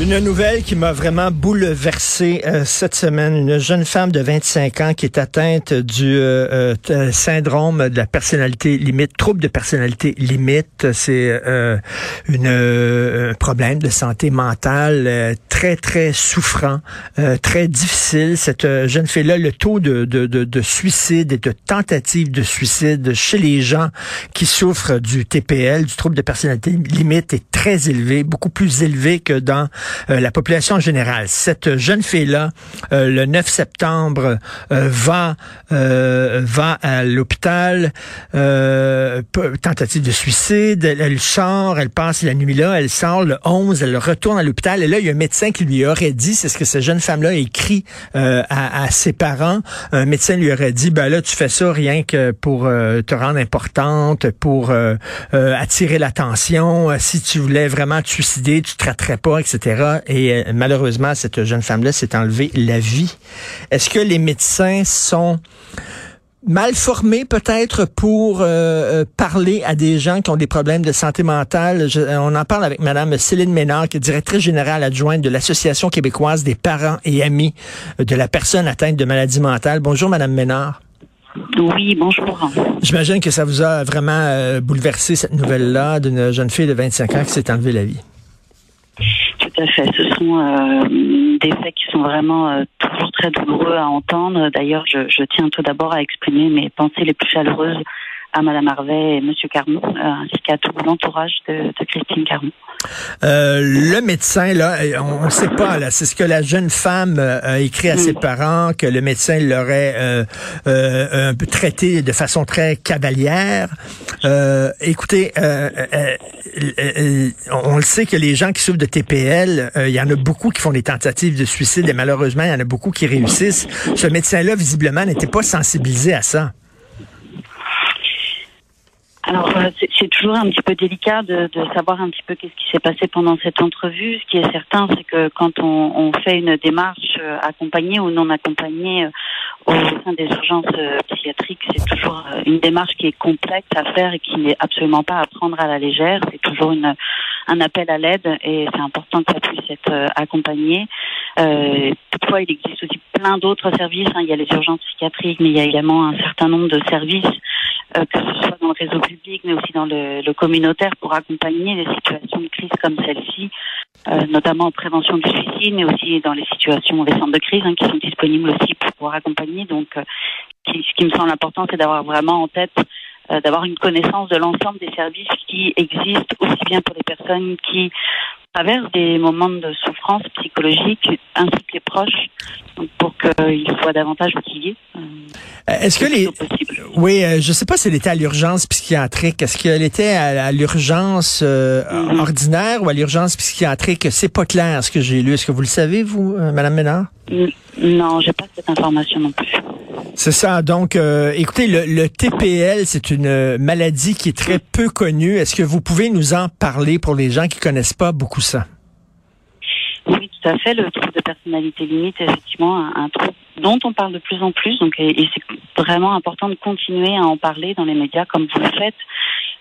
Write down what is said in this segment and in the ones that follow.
Une nouvelle qui m'a vraiment bouleversé euh, cette semaine. Une jeune femme de 25 ans qui est atteinte du euh, euh, syndrome de la personnalité limite, trouble de personnalité limite. C'est une un problème de santé mentale très très souffrant, très difficile. Cette jeune fille-là, le taux de, de, de, de suicide et de tentative de suicide chez les gens qui souffrent du TPL, du trouble de personnalité limite, est très élevé, beaucoup plus élevé que dans euh, la population générale. Cette jeune fille-là, euh, le 9 septembre, euh, va va à l'hôpital, tentative de suicide, elle, sort, elle passe la nuit là, elle sort le 11, elle retourne à l'hôpital et là, il y a un médecin qui lui aurait dit, c'est ce que cette jeune femme-là a écrit à, à, ses parents, un médecin lui aurait dit, ben là, tu fais ça rien que pour te rendre importante, pour attirer l'attention, si tu voulais vraiment te suicider, tu te traiterais pas, etc. Et euh, malheureusement, cette jeune femme-là s'est enlevée la vie. Est-ce que les médecins sont mal formés peut-être pour euh, euh, parler à des gens qui ont des problèmes de santé mentale? on en parle avec Madame Céline Ménard, qui est directrice générale adjointe de l'Association québécoise des parents et amis de la personne atteinte de maladie mentale. Bonjour, Madame Ménard. Oui, bonjour. J'imagine que ça vous a vraiment bouleversé cette nouvelle-là d'une jeune fille de 25 ans qui s'est enlevée la vie. Ce sont euh, des faits qui sont vraiment euh, toujours très douloureux à entendre. D'ailleurs, je tiens tout d'abord à exprimer mes pensées les plus chaleureuses à Madame Harvey et Monsieur Carmon, euh, ainsi qu'à tout l'entourage de, de, Christine Carmon. Euh, le médecin, là, on ne sait pas, là, c'est ce que la jeune femme euh, a écrit à ses mm. parents, que le médecin l'aurait euh, un peu traité de façon très cavalière. écoutez, on le sait que les gens qui souffrent de TPL, il y en a beaucoup qui font des tentatives de suicide et malheureusement, il y en a beaucoup qui réussissent. Ce médecin-là, visiblement, n'était pas sensibilisé à ça. Alors euh, c'est toujours un petit peu délicat de, de savoir un petit peu qu'est-ce qui s'est passé pendant cette entrevue. Ce qui est certain, c'est que quand on, on, fait une démarche euh, accompagnée ou non accompagnée euh, au sein des urgences psychiatriques, c'est toujours une démarche qui est complexe à faire et qui n'est absolument pas à prendre à la légère. C'est toujours une, un appel à l'aide et c'est important que ça puisse être accompagné. Euh, toutefois, il existe aussi plein d'autres services. Hein. Il y a les urgences psychiatriques, mais il y a également un certain nombre de services euh, que ce soit dans le réseau public, mais aussi dans le, communautaire, pour accompagner les situations de crise comme celle-ci, euh, notamment en prévention du suicide, mais aussi dans les situations, les centres de crise hein, qui sont disponibles aussi pour pouvoir accompagner. Donc, euh, ce qui me semble important, c'est d'avoir vraiment en tête d'avoir une connaissance de l'ensemble des services qui existent, aussi bien pour les personnes qui traversent des moments de souffrance psychologique, ainsi que les proches, pour qu'ils soient davantage outillés. Est-ce que les... Oui, euh, je sais pas si elle était à l'urgence psychiatrique. Est-ce qu'elle était à, l'urgence euh, mm-hmm. ordinaire ou à l'urgence psychiatrique? C'est pas clair ce que j'ai lu. Est-ce que vous le savez, vous, euh, Madame Ménard? Non, j'ai pas cette information non plus. C'est ça. Donc, écoutez, le, TPL, c'est une maladie qui est très peu connue. Est-ce que vous pouvez nous en parler pour les gens qui connaissent pas beaucoup ça? Oui, tout à fait. Le trouble de personnalité limite est effectivement un, un trouble dont on parle de plus en plus. Donc, et, c'est vraiment important de continuer à en parler dans les médias comme vous le faites.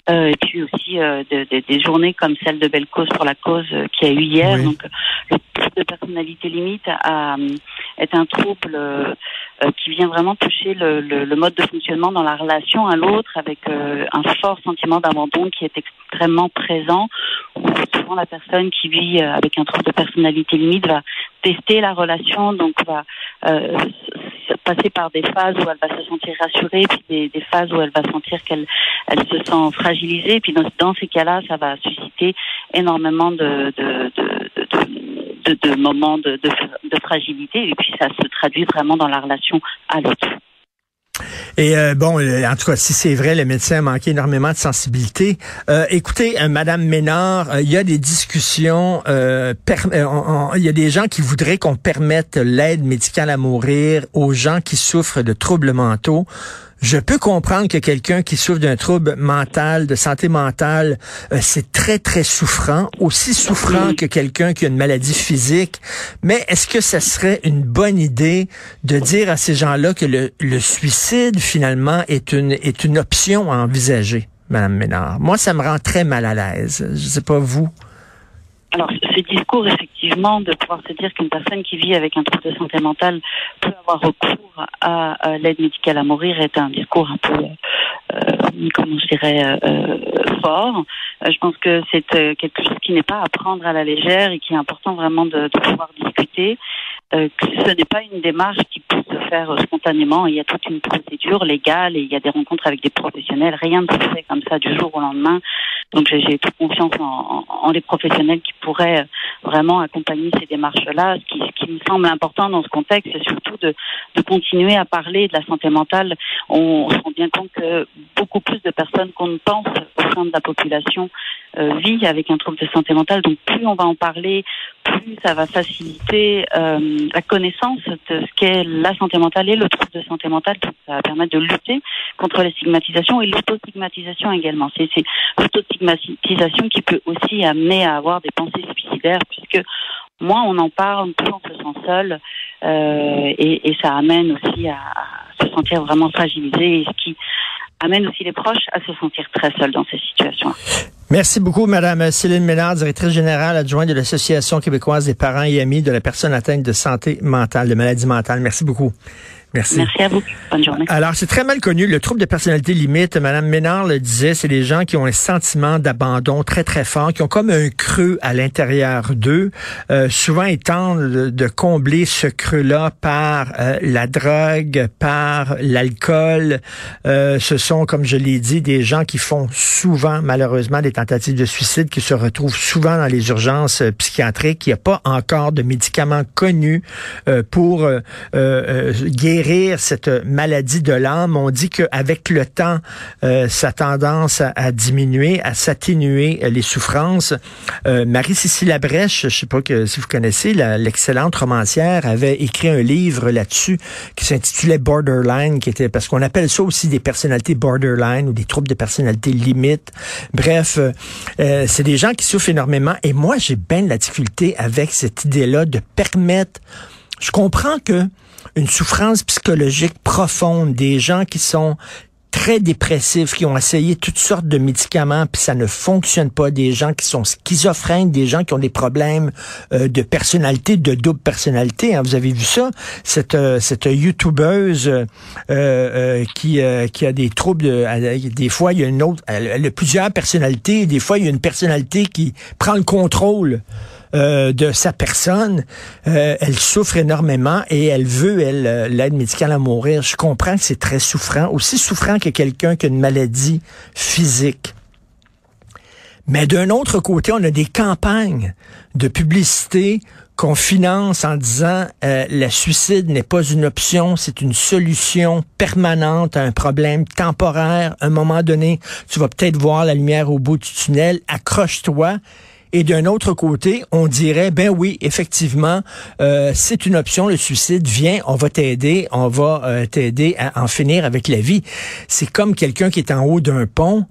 Et puis aussi des journées comme celle de Belle Cause pour la cause qui a eu hier. Donc, le trouble de personnalité limite a, est un trouble qui vient vraiment toucher le, le, le, mode de fonctionnement dans la relation à l'autre avec un fort sentiment d'abandon qui est extrêmement présent. souvent la personne qui vit avec un trouble de personnalité limite va tester la relation, donc va euh, passer par des phases où elle va se sentir rassurée, puis des, phases où elle va sentir qu'elle elle se sent fragilisée. Puis dans, ces cas-là, ça va susciter énormément de, de, de, de, de moments de fragilité, et puis ça se traduit vraiment dans la relation à l'autre. Et euh, bon, euh, en tout cas, si c'est vrai, le médecin a manqué énormément de sensibilité. Euh, écoutez, Madame Ménard, il y a des discussions, il y a des gens qui voudraient qu'on permette l'aide médicale à mourir aux gens qui souffrent de troubles mentaux. Je peux comprendre que quelqu'un qui souffre d'un trouble mental, de santé mentale, euh, c'est très, très souffrant, aussi souffrant que quelqu'un qui a une maladie physique. Mais est-ce que ce serait une bonne idée de dire à ces gens-là que le, le suicide, finalement, est une, est une option à envisager, Madame Ménard? Moi, ça me rend très mal à l'aise. Je sais pas vous. Alors, ce discours, effectivement, de pouvoir se dire qu'une personne qui vit avec un trouble de santé mentale peut avoir recours à, l'aide médicale à mourir est un discours un peu, euh, comment je dirais, euh, euh fort. Euh, je pense que c'est quelque chose qui n'est pas à prendre à la légère et qui est important vraiment de, pouvoir discuter. Euh, que ce n'est pas une démarche qui peut se faire spontanément. Il y a toute une procédure légale et il y a des rencontres avec des professionnels. Rien ne se fait comme ça du jour au lendemain. Donc j'ai toute confiance en, les professionnels qui pourraient vraiment accompagner ces démarches-là. Ce qui, me semble important dans ce contexte, c'est surtout de, de continuer à parler de la santé mentale. On, on se rend bien compte que beaucoup plus de personnes qu'on ne pense au sein de la population euh, vit avec un trouble de santé mentale. Donc plus on va en parler, plus ça va faciliter euh, la connaissance de ce qu'est la santé mentale et le trouble de santé mentale. Ça va permettre de lutter contre les stigmatisations et l'autostigmatisation également. C'est l'autostigmatisation qui peut aussi amener à avoir des pensées suicidaires puisque moins on en parle, plus on se sent seul euh, et, ça amène aussi à, se sentir vraiment fragilisé ce qui amène aussi les proches à se sentir très seuls dans ces situations. Merci beaucoup, Madame Céline Ménard, directrice générale adjointe de l'Association québécoise des parents et amis de la personne atteinte de santé mentale, de maladie mentale. Merci beaucoup. Merci. Merci à vous. Bonne journée. Alors, c'est très mal connu. Le trouble de personnalité limite, Madame Ménard le disait, c'est des gens qui ont un sentiment d'abandon très, très fort, qui ont comme un creux à l'intérieur d'eux. Euh, souvent, ils tentent de, combler ce creux-là par euh, la drogue, par l'alcool. Euh, ce sont, comme je l'ai dit, des gens qui font souvent, malheureusement, des tentatives de suicide, qui se retrouvent souvent dans les urgences psychiatriques. Il n'y a pas encore de médicaments connus pour guérir cette maladie de l'âme. On dit qu'avec le temps, euh, ça a tendance à, diminuer, à s'atténuer euh, les souffrances. Euh, Marie-Cécile Labrèche, je sais pas que, si vous connaissez, l'excellente romancière, avait écrit un livre là-dessus qui s'intitulait Borderline, qui était parce qu'on appelle ça aussi des personnalités borderline ou des troubles de personnalité limite. Bref, c'est des gens qui souffrent énormément. Et moi, j'ai bien de la difficulté avec cette idée-là de permettre. Je comprends que une souffrance psychologique profonde, des gens qui sont très dépressifs, qui ont essayé toutes sortes de médicaments, puis ça ne fonctionne pas, des gens qui sont schizophrènes, des gens qui ont des problèmes euh, de personnalité, de double personnalité. Hein. Vous avez vu ça? Cette, euh, cette youtubeuse euh, qui, qui a des troubles, de, des fois il y a une autre, elle a plusieurs personnalités, des fois il y a une personnalité qui prend le contrôle. Euh, de sa personne, euh, elle souffre énormément et elle veut, elle, euh, l'aide médicale à mourir. Je comprends que c'est très souffrant, aussi souffrant que quelqu'un qui a une maladie physique. Mais d'un autre côté, on a des campagnes de publicité qu'on finance en disant le suicide n'est pas une option, c'est une solution permanente à un problème temporaire. À un moment donné, tu vas peut-être voir la lumière au bout du tunnel, accroche-toi. Et d'un autre côté, on dirait, ben oui, effectivement, euh, c'est une option, le suicide, viens, on va t'aider, on va euh, t'aider à en finir avec la vie. C'est comme quelqu'un qui est en haut d'un pont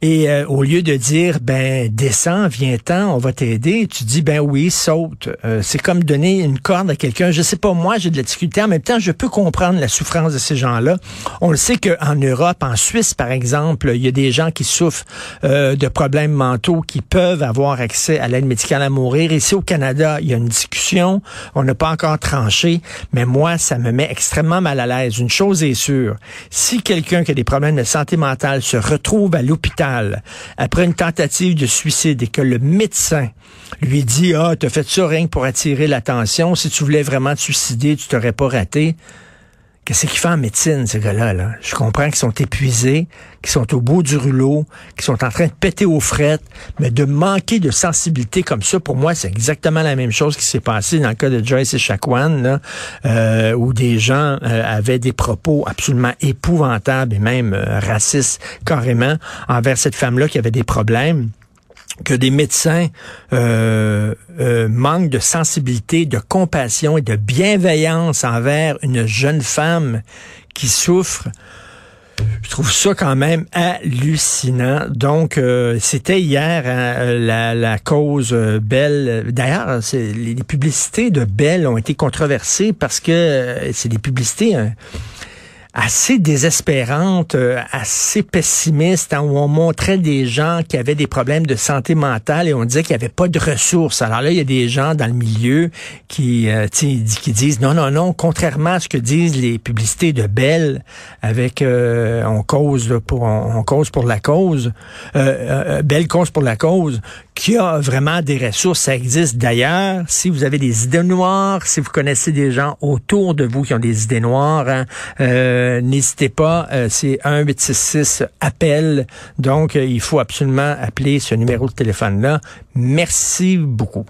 Et euh, au lieu de dire, ben, descends, viens-t'en, on va t'aider, tu dis, ben oui, saute. Euh, c'est comme donner une corde à quelqu'un. Je sais pas, moi, j'ai de la difficulté. En même temps, je peux comprendre la souffrance de ces gens-là. On le sait qu'en Europe, en Suisse, par exemple, il y a des gens qui souffrent euh, de problèmes mentaux qui peuvent avoir accès à l'aide médicale à mourir. Ici, au Canada, il y a une discussion. On n'a pas encore tranché, mais moi, ça me met extrêmement mal à l'aise. Une chose est sûre. Si quelqu'un qui a des problèmes de santé mentale se retrouve à l'hôpital, après une tentative de suicide et que le médecin lui dit ah t'as fait ça rien pour attirer l'attention. Si tu voulais vraiment te suicider tu t'aurais pas raté Qu'est-ce qu'ils font en médecine, ces gars-là? Là? Je comprends qu'ils sont épuisés, qu'ils sont au bout du rouleau, qu'ils sont en train de péter aux frettes, mais de manquer de sensibilité comme ça, pour moi, c'est exactement la même chose qui s'est passé dans le cas de Joyce et Chacuan, euh, où des gens euh, avaient des propos absolument épouvantables et même euh, racistes carrément envers cette femme-là qui avait des problèmes que des médecins euh, euh, manquent de sensibilité, de compassion et de bienveillance envers une jeune femme qui souffre. Je trouve ça quand même hallucinant. Donc, euh, c'était hier hein, la, la, cause euh, Belle. D'ailleurs, les, publicités de Belle ont été controversées parce que c'est des publicités hein, assez désespérante, euh, assez pessimiste, hein, où on montrait des gens qui avaient des problèmes de santé mentale et on disait qu'il n'y avait pas de ressources. Alors là, il y a des gens dans le milieu qui, euh, qui disent non, non, non, contrairement à ce que disent les publicités de Bell avec euh, on cause pour on, cause pour la cause, Belle cause pour la cause, qui a vraiment des ressources. Ça existe d'ailleurs. Si vous avez des idées noires, si vous connaissez des gens autour de vous qui ont des idées noires, hein, euh, n'hésitez pas. Euh, c'est 1-866 appel. Donc, euh, il faut absolument appeler ce numéro de téléphone-là. Merci beaucoup.